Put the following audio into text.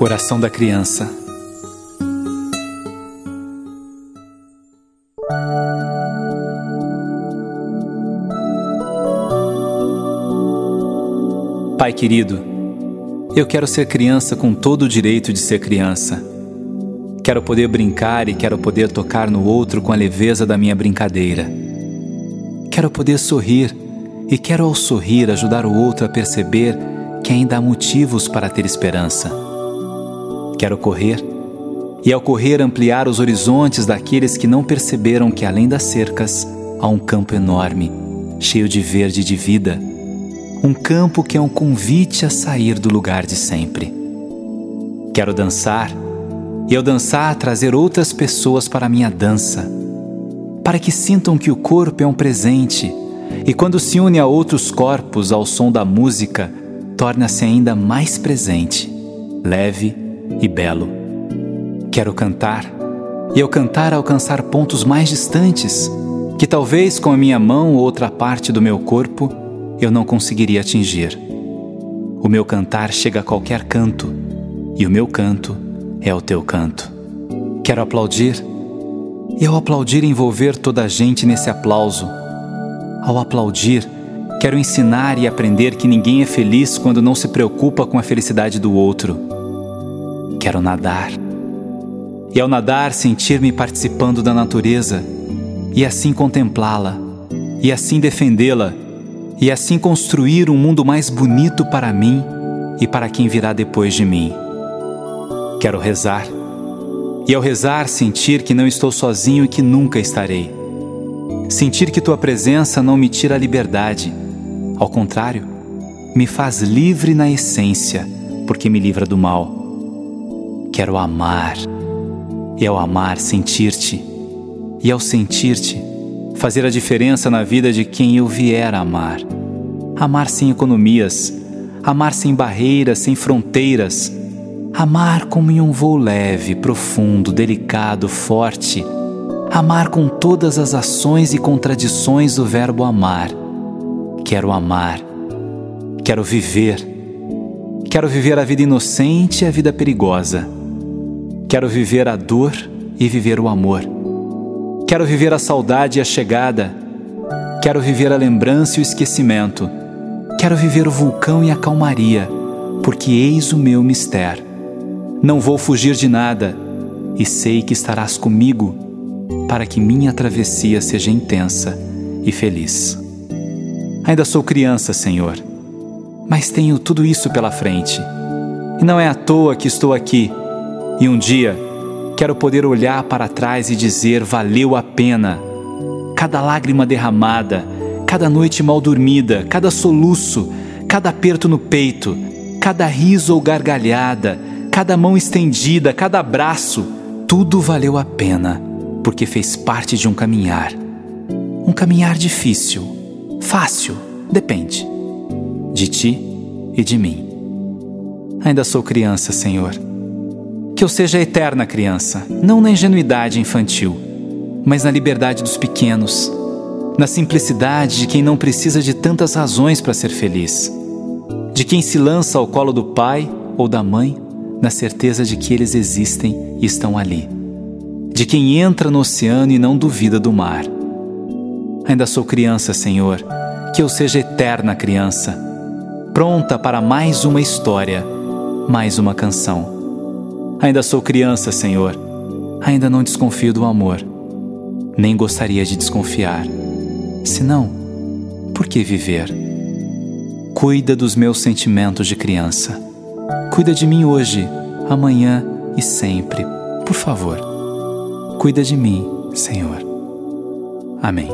Oração da criança. Pai querido, eu quero ser criança com todo o direito de ser criança. Quero poder brincar e quero poder tocar no outro com a leveza da minha brincadeira. Quero poder sorrir e quero ao sorrir ajudar o outro a perceber que ainda há motivos para ter esperança. Quero correr e, ao correr, ampliar os horizontes daqueles que não perceberam que além das cercas há um campo enorme, cheio de verde e de vida. Um campo que é um convite a sair do lugar de sempre. Quero dançar e, ao dançar, trazer outras pessoas para a minha dança, para que sintam que o corpo é um presente e, quando se une a outros corpos ao som da música, torna-se ainda mais presente, leve e belo. Quero cantar e ao cantar alcançar pontos mais distantes que talvez com a minha mão ou outra parte do meu corpo eu não conseguiria atingir. O meu cantar chega a qualquer canto e o meu canto é o teu canto. Quero aplaudir e ao aplaudir envolver toda a gente nesse aplauso. Ao aplaudir, quero ensinar e aprender que ninguém é feliz quando não se preocupa com a felicidade do outro Quero nadar. E ao nadar, sentir-me participando da natureza, e assim contemplá-la, e assim defendê-la, e assim construir um mundo mais bonito para mim e para quem virá depois de mim. Quero rezar, e ao rezar, sentir que não estou sozinho e que nunca estarei. Sentir que tua presença não me tira a liberdade, ao contrário, me faz livre na essência, porque me livra do mal quero amar. E ao amar, sentir-te. E ao sentir-te, fazer a diferença na vida de quem eu vier a amar. Amar sem economias, amar sem barreiras, sem fronteiras. Amar como em um voo leve, profundo, delicado, forte. Amar com todas as ações e contradições do verbo amar. Quero amar. Quero viver. Quero viver a vida inocente e a vida perigosa Quero viver a dor e viver o amor. Quero viver a saudade e a chegada. Quero viver a lembrança e o esquecimento. Quero viver o vulcão e a calmaria, porque eis o meu mistério. Não vou fugir de nada e sei que estarás comigo para que minha travessia seja intensa e feliz. Ainda sou criança, Senhor, mas tenho tudo isso pela frente. E não é à toa que estou aqui e um dia quero poder olhar para trás e dizer: valeu a pena. Cada lágrima derramada, cada noite mal dormida, cada soluço, cada aperto no peito, cada riso ou gargalhada, cada mão estendida, cada abraço, tudo valeu a pena, porque fez parte de um caminhar. Um caminhar difícil, fácil, depende de ti e de mim. Ainda sou criança, Senhor que eu seja eterna criança, não na ingenuidade infantil, mas na liberdade dos pequenos, na simplicidade de quem não precisa de tantas razões para ser feliz, de quem se lança ao colo do pai ou da mãe na certeza de que eles existem e estão ali, de quem entra no oceano e não duvida do mar. Ainda sou criança, Senhor, que eu seja eterna criança, pronta para mais uma história, mais uma canção Ainda sou criança, Senhor. Ainda não desconfio do amor. Nem gostaria de desconfiar. Se não, por que viver? Cuida dos meus sentimentos de criança. Cuida de mim hoje, amanhã e sempre. Por favor. Cuida de mim, Senhor. Amém.